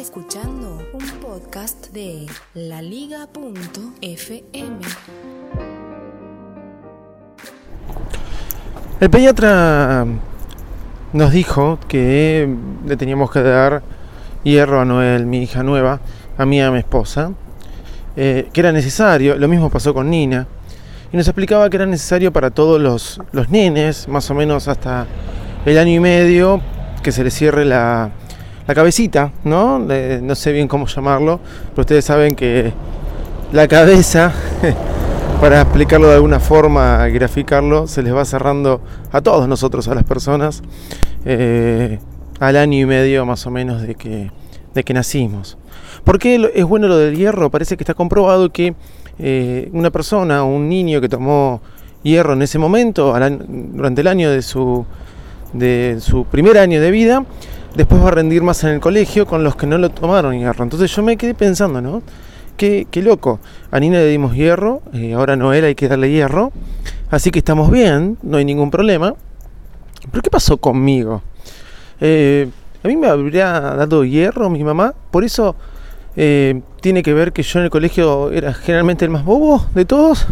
Escuchando un podcast de laliga.fm. El pediatra nos dijo que le teníamos que dar hierro a Noel, mi hija nueva, a mí a mi esposa, eh, que era necesario. Lo mismo pasó con Nina. Y nos explicaba que era necesario para todos los, los nenes, más o menos hasta el año y medio, que se les cierre la, la cabecita, ¿no? No sé bien cómo llamarlo, pero ustedes saben que la cabeza, para explicarlo de alguna forma, graficarlo, se les va cerrando a todos nosotros, a las personas, eh, al año y medio más o menos de que, de que nacimos. ¿Por qué es bueno lo del hierro? Parece que está comprobado que eh, una persona, un niño que tomó hierro en ese momento, durante el año de su, de su primer año de vida, después va a rendir más en el colegio con los que no lo tomaron hierro. Entonces yo me quedé pensando, ¿no? Qué, qué loco. A Nina le dimos hierro, eh, ahora a Noel hay que darle hierro. Así que estamos bien, no hay ningún problema. Pero ¿qué pasó conmigo? Eh, a mí me habría dado hierro mi mamá, por eso eh, tiene que ver que yo en el colegio era generalmente el más bobo de todos.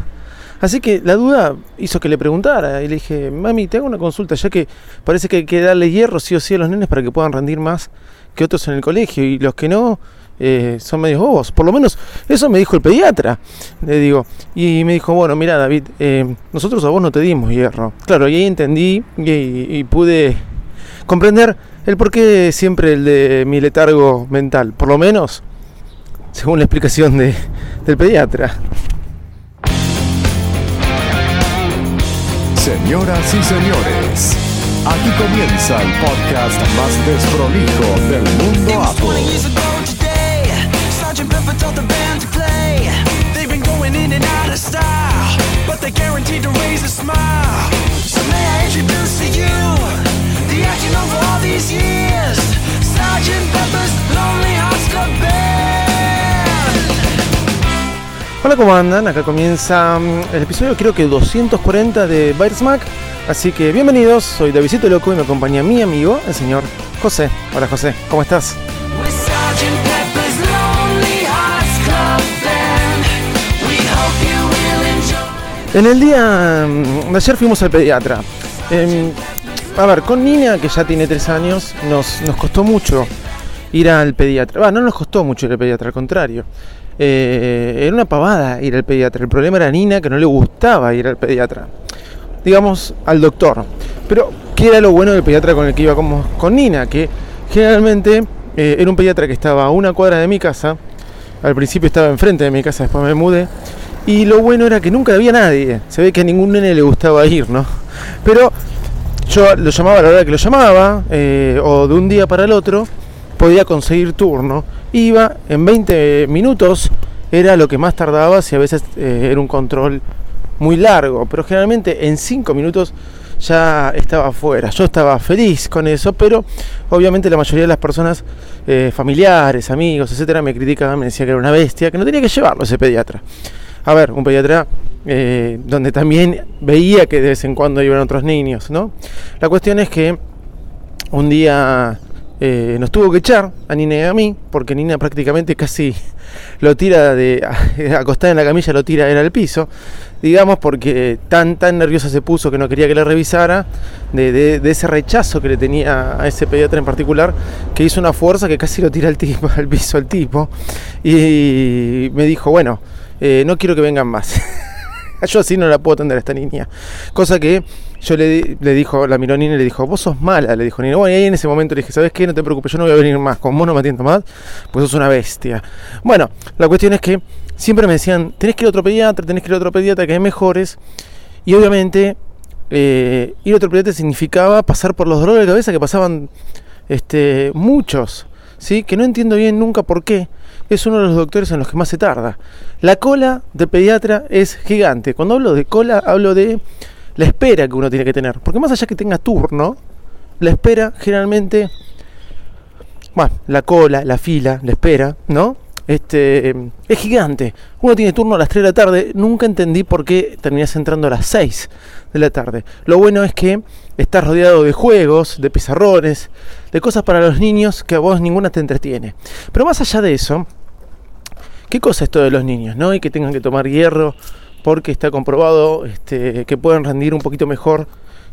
Así que la duda hizo que le preguntara y le dije, mami, te hago una consulta, ya que parece que hay que darle hierro sí o sí a los nenes para que puedan rendir más que otros en el colegio y los que no eh, son medios bobos. Por lo menos eso me dijo el pediatra, le digo. Y me dijo, bueno, mira David, eh, nosotros a vos no te dimos hierro. Claro, y ahí entendí y, pude comprender el porqué siempre el de mi letargo mental, por lo menos según la explicación de, del pediatra. Señoras y señores, aquí comienza el podcast más desprolijo del mundo Apple. Hola, ¿cómo andan? Acá comienza mm, el episodio creo que 240 de Smack. Así que bienvenidos, soy Davidito Loco y me acompaña mi amigo, el señor José. Hola José, ¿cómo estás? En el día mm, de ayer fuimos al pediatra. Em, a ver, con Nina, que ya tiene tres años, nos, nos costó mucho ir al pediatra. Bueno, no nos costó mucho ir al pediatra, al contrario. Eh, era una pavada ir al pediatra. El problema era Nina, que no le gustaba ir al pediatra. Digamos, al doctor. Pero, ¿qué era lo bueno del pediatra con el que iba con, con Nina? Que generalmente eh, era un pediatra que estaba a una cuadra de mi casa. Al principio estaba enfrente de mi casa, después me mudé. Y lo bueno era que nunca había nadie. Se ve que a ningún nene le gustaba ir, ¿no? Pero yo lo llamaba a la hora que lo llamaba, eh, o de un día para el otro, podía conseguir turno iba en 20 minutos, era lo que más tardaba, si a veces eh, era un control muy largo, pero generalmente en 5 minutos ya estaba afuera. Yo estaba feliz con eso, pero obviamente la mayoría de las personas, eh, familiares, amigos, etcétera, me criticaban, me decían que era una bestia, que no tenía que llevarlo ese pediatra. A ver, un pediatra eh, donde también veía que de vez en cuando iban otros niños, ¿no? La cuestión es que un día eh, nos tuvo que echar a Nina y a mí, porque Nina prácticamente casi lo tira de acostada en la camilla, lo tira era al piso, digamos, porque tan tan nerviosa se puso que no quería que le revisara, de, ese rechazo que le tenía a ese pediatra en particular, que hizo una fuerza que casi lo tira al, tipo, al piso al tipo, y me dijo, bueno, eh, no quiero que vengan más. Yo así no la puedo atender a esta niña. Cosa que yo le, le dijo, la miró Nina y le dijo, vos sos mala, le dijo Nina. Bueno, y ahí en ese momento le dije, ¿sabes qué? No te preocupes, yo no voy a venir más, con vos no me atiendo más, pues sos una bestia. Bueno, la cuestión es que siempre me decían, tenés que ir a otro pediatra, tenés que ir a otro pediatra, que hay mejores. Y obviamente eh, ir a otro pediatra significaba pasar por los dolores de cabeza que pasaban este, muchos, ¿sí? que no entiendo bien nunca por qué. Es uno de los doctores en los que más se tarda. La cola de pediatra es gigante. Cuando hablo de cola, hablo de la espera que uno tiene que tener. Porque más allá que tenga turno, la espera generalmente, bueno, la cola, la fila, la espera, ¿no? Este, es gigante. Uno tiene turno a las 3 de la tarde. Nunca entendí por qué terminas entrando a las 6 de la tarde. Lo bueno es que estás rodeado de juegos, de pizarrones, de cosas para los niños que a vos ninguna te entretiene. Pero más allá de eso, ¿qué cosa es esto de los niños? ¿No? Y que tengan que tomar hierro porque está comprobado este, que pueden rendir un poquito mejor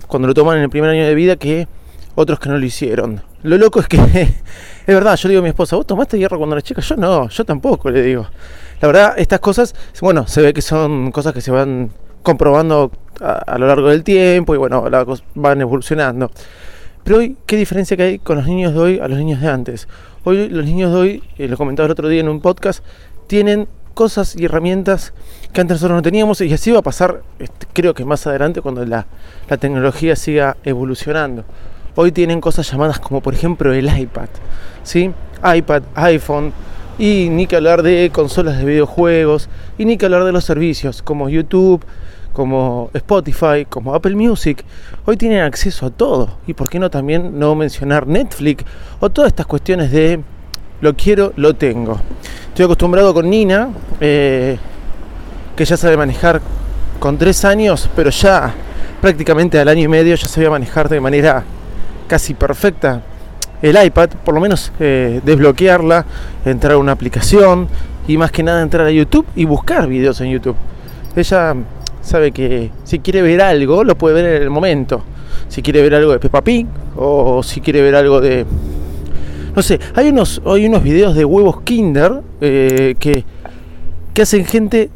cuando lo toman en el primer año de vida que otros que no lo hicieron. Lo loco es que, es verdad, yo digo a mi esposa, ¿vos tomaste hierro cuando eras chica? Yo no, yo tampoco, le digo. La verdad, estas cosas, bueno, se ve que son cosas que se van comprobando a, lo largo del tiempo y bueno, van evolucionando. Pero hoy, ¿qué diferencia que hay con los niños de hoy a los niños de antes? Hoy los niños de hoy, eh, lo comentaba el otro día en un podcast, tienen cosas y herramientas que antes nosotros no teníamos y así va a pasar, este, creo que más adelante cuando la, la tecnología siga evolucionando. Hoy tienen cosas llamadas como por ejemplo el iPad, ¿sí? iPad, iPhone, y ni que hablar de consolas de videojuegos, y ni que hablar de los servicios como YouTube, como Spotify, como Apple Music. Hoy tienen acceso a todo. Y por qué no también no mencionar Netflix o todas estas cuestiones de lo quiero, lo tengo. Estoy acostumbrado con Nina, eh, que ya sabe manejar con tres años, pero ya prácticamente al año y medio ya sabía manejar de manera casi perfecta el iPad, por lo menos eh, desbloquearla, entrar a una aplicación y más que nada entrar a YouTube y buscar videos en YouTube. Ella sabe que si quiere ver algo, lo puede ver en el momento. Si quiere ver algo de Peppa Pig o si quiere ver algo de... No sé, hay unos, hay unos videos de huevos Kinder eh, que, que hacen gente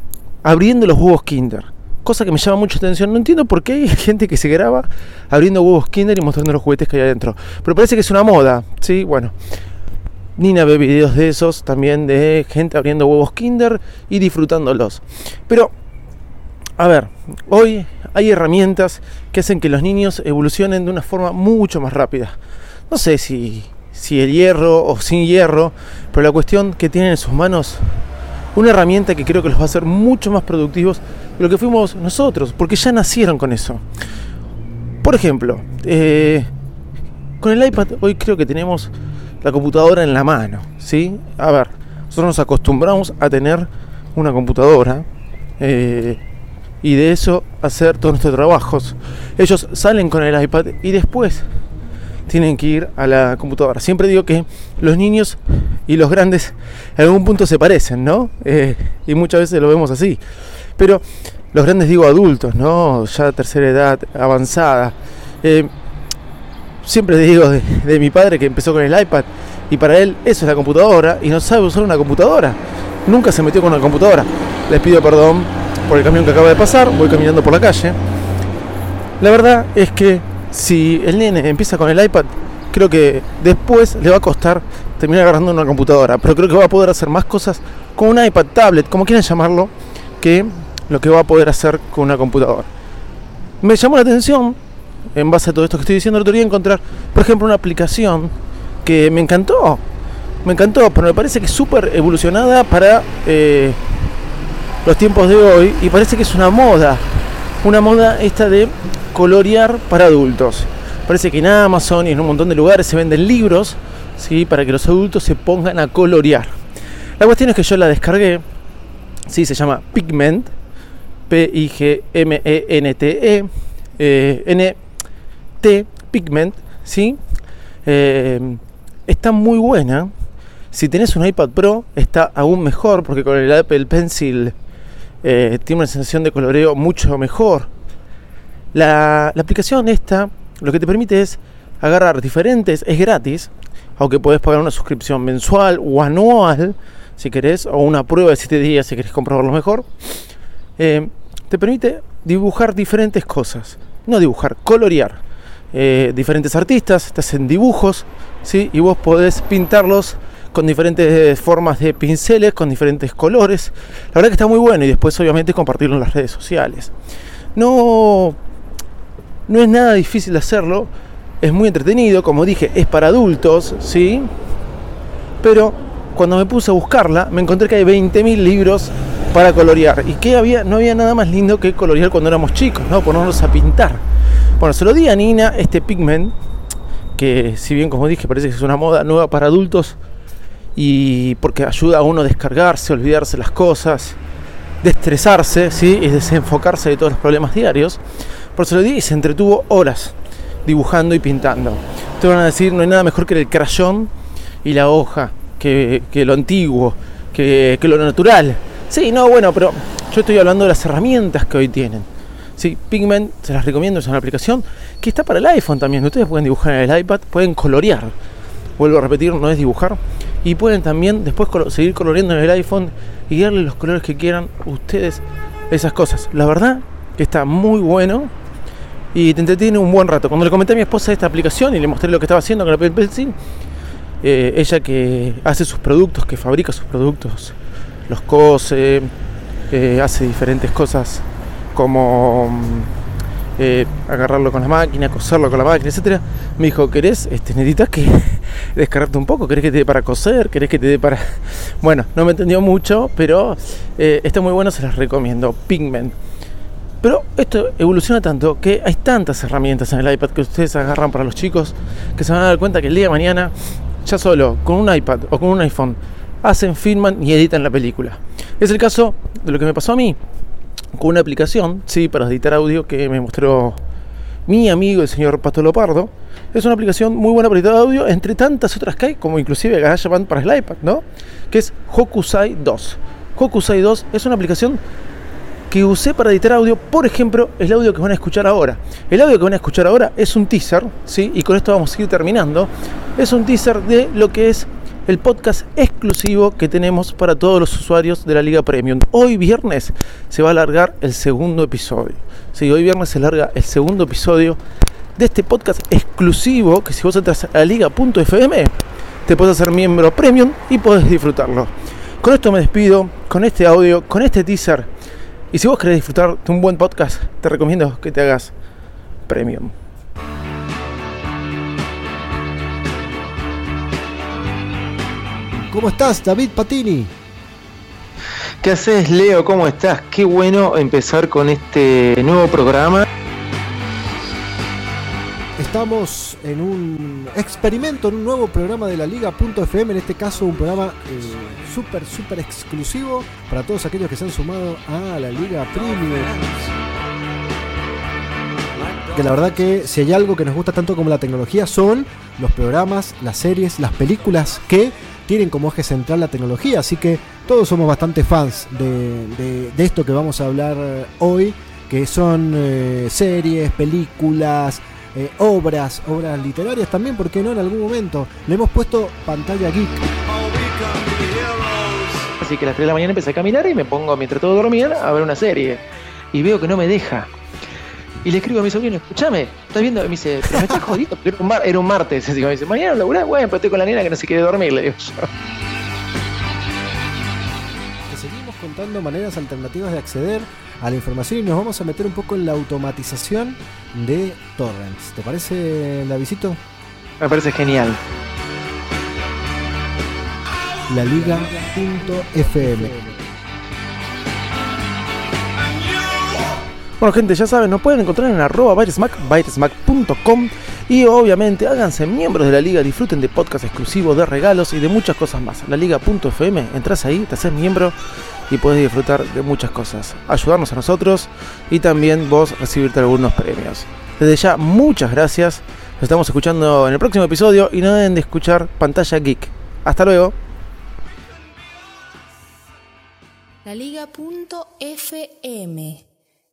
abriendo los huevos Kinder cosa que me llama mucha atención. No entiendo por qué hay gente que se graba abriendo huevos Kinder y mostrando los juguetes que hay adentro. Pero parece que es una moda, ¿sí? Bueno. Nina ve videos de esos, también de gente abriendo huevos Kinder y disfrutándolos. Pero, a ver, hoy hay herramientas que hacen que los niños evolucionen de una forma mucho más rápida. No sé si, si el hierro o sin hierro, pero la cuestión que tienen en sus manos una herramienta que creo que los va a hacer mucho más productivos de lo que fuimos nosotros, porque ya nacieron con eso. Por ejemplo, eh, con el iPad hoy creo que tenemos la computadora en la mano, ¿sí? A ver, nosotros nos acostumbramos a tener una computadora eh, y de eso hacer todos nuestros trabajos. Ellos salen con el iPad y después tienen que ir a la computadora. Siempre digo que los niños y los grandes en algún punto se parecen, ¿no? Eh, y muchas veces lo vemos así. Pero los grandes digo adultos, ¿no? Ya tercera edad, avanzada. Eh, siempre digo de, mi padre que empezó con el iPad y para él eso es la computadora y no sabe usar una computadora. Nunca se metió con una computadora. Les pido perdón por el camión que acaba de pasar, voy caminando por la calle. La verdad es que si el nene empieza con el iPad, creo que después le va a costar terminar agarrando una computadora, pero creo que va a poder hacer más cosas con un iPad, tablet, como quieran llamarlo, que lo que va a poder hacer con una computadora. Me llamó la atención, en base a todo esto que estoy diciendo, el otro día encontrar, por ejemplo, una aplicación que me encantó, me encantó, pero me parece que es súper evolucionada para eh, los tiempos de hoy y parece que es una moda, una moda esta de colorear para adultos. Parece que en Amazon y en un montón de lugares se venden libros ¿sí? para que los adultos se pongan a colorear. La cuestión es que yo la descargué, ¿sí? se llama Pigment, P-I-G-M-E-N-T-E, eh, N-T, Pigment, ¿sí? Eh, está muy buena. Si tenés un iPad Pro, está aún mejor porque con el Apple Pencil eh, tiene una sensación de coloreo mucho mejor. La, aplicación esta lo que te permite es agarrar diferentes, es gratis, aunque puedes pagar una suscripción mensual o anual, si querés, o una prueba de 7 días si querés comprobarlo mejor. Eh, te permite dibujar diferentes cosas, no dibujar, colorear. Eh, diferentes artistas te hacen dibujos, ¿sí? y vos podés pintarlos con diferentes formas de pinceles, con diferentes colores. La verdad que está muy bueno y después obviamente compartirlo en las redes sociales. No No es nada difícil hacerlo, es muy entretenido, como dije, es para adultos, ¿sí? Pero cuando me puse a buscarla, me encontré que hay 20.000 libros para colorear. Y que había, no había nada más lindo que colorear cuando éramos chicos, ¿no? Ponernos a pintar. Bueno, se lo di a Nina, este pigment, que si bien como dije parece que es una moda nueva para adultos, y porque ayuda a uno a descargarse, olvidarse las cosas, estresarse ¿sí? y desenfocarse de todos los problemas diarios. Por eso lo di y se entretuvo horas dibujando y pintando. Te van a decir, no hay nada mejor que el crayón y la hoja, que, lo antiguo, que, que, lo natural. Sí, no, bueno, pero yo estoy hablando de las herramientas que hoy tienen. Sí, Pigment, se las recomiendo, es una aplicación que está para el iPhone también. Ustedes pueden dibujar en el iPad, pueden colorear. Vuelvo a repetir, no es dibujar. Y pueden también después seguir coloreando en el iPhone y darle los colores que quieran ustedes esas cosas. La verdad que está muy bueno y te entretiene un buen rato. Cuando le comenté a mi esposa esta aplicación y le mostré lo que estaba haciendo con el Pencil, eh, ella que hace sus productos, que fabrica sus productos, los cose, eh, hace diferentes cosas como eh, agarrarlo con la máquina, coserlo con la máquina, etcétera, me dijo, ¿querés? Este, necesitas que descargarte un poco, ¿querés que te dé para coser? ¿Querés que te dé para...? Bueno, no me entendió mucho, pero está muy bueno, se las recomiendo. Pigment. Pero esto evoluciona tanto que hay tantas herramientas en el iPad que ustedes agarran para los chicos que se van a dar cuenta que el día de mañana, ya solo con un iPad o con un iPhone, hacen, filman y editan la película. Es el caso de lo que me pasó a mí con una aplicación, sí, para editar audio que me mostró mi amigo el señor Pato Lopardo. Es una aplicación muy buena para editar audio, entre tantas otras que hay, como inclusive GarageBand para el iPad, ¿no? Que es Hokusai 2. Hokusai 2 es una aplicación que usé para editar audio, por ejemplo, el audio que van a escuchar ahora. El audio que van a escuchar ahora es un teaser, ¿sí? Y con esto vamos a ir terminando. Es un teaser de lo que es el podcast exclusivo que tenemos para todos los usuarios de la Liga Premium. Hoy viernes se va a alargar el segundo episodio. Sí, hoy viernes se larga el segundo episodio de este podcast exclusivo que si vos entras a liga.fm te puedes hacer miembro premium y puedes disfrutarlo. Con esto me despido, con este audio, con este teaser. Y si vos querés disfrutar de un buen podcast, te recomiendo que te hagas premium. ¿Cómo estás, David Patini? ¿Qué haces, Leo? ¿Cómo estás? Qué bueno empezar con este nuevo programa. Estamos en un experimento, en un nuevo programa de la Liga.fm, en este caso un programa eh, súper, súper exclusivo para todos aquellos que se han sumado a la Liga Premium. Que la verdad que si hay algo que nos gusta tanto como la tecnología son los programas, las series, las películas que tienen como eje central la tecnología, así que todos somos bastante fans de, esto que vamos a hablar hoy, que son eh, series, películas, eh, obras, obras literarias también, porque no en algún momento le hemos puesto pantalla geek. Así que a las 3 de la mañana empecé a caminar y me pongo mientras todo dormía a ver una serie. Y veo que no me deja. Y le escribo a mi sobrino, escúchame, ¿estás viendo? Y me dice, pero me estás jodido, era un, era un martes. Así que me dice, mañana laburás, bueno, pues estoy con la nena que no se quiere dormir, le digo yo. Te seguimos contando maneras alternativas de acceder a la información y nos vamos a meter un poco en la automatización de torrents. ¿Te parece, la visito? Me parece genial. La Liga.fm Bueno, gente, ya saben, nos pueden encontrar en arroba bytesmack, bytesmack.com y obviamente háganse miembros de la liga, disfruten de podcast exclusivos, de regalos y de muchas cosas más. La liga.fm, entras ahí, te haces miembro y puedes disfrutar de muchas cosas. Ayudarnos a nosotros y también vos recibirte algunos premios. Desde ya, muchas gracias. Nos estamos escuchando en el próximo episodio y no deben de escuchar Pantalla Geek. Hasta luego. La Liga.fm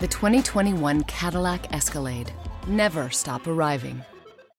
The 2021 Cadillac Escalade. Never stop arriving.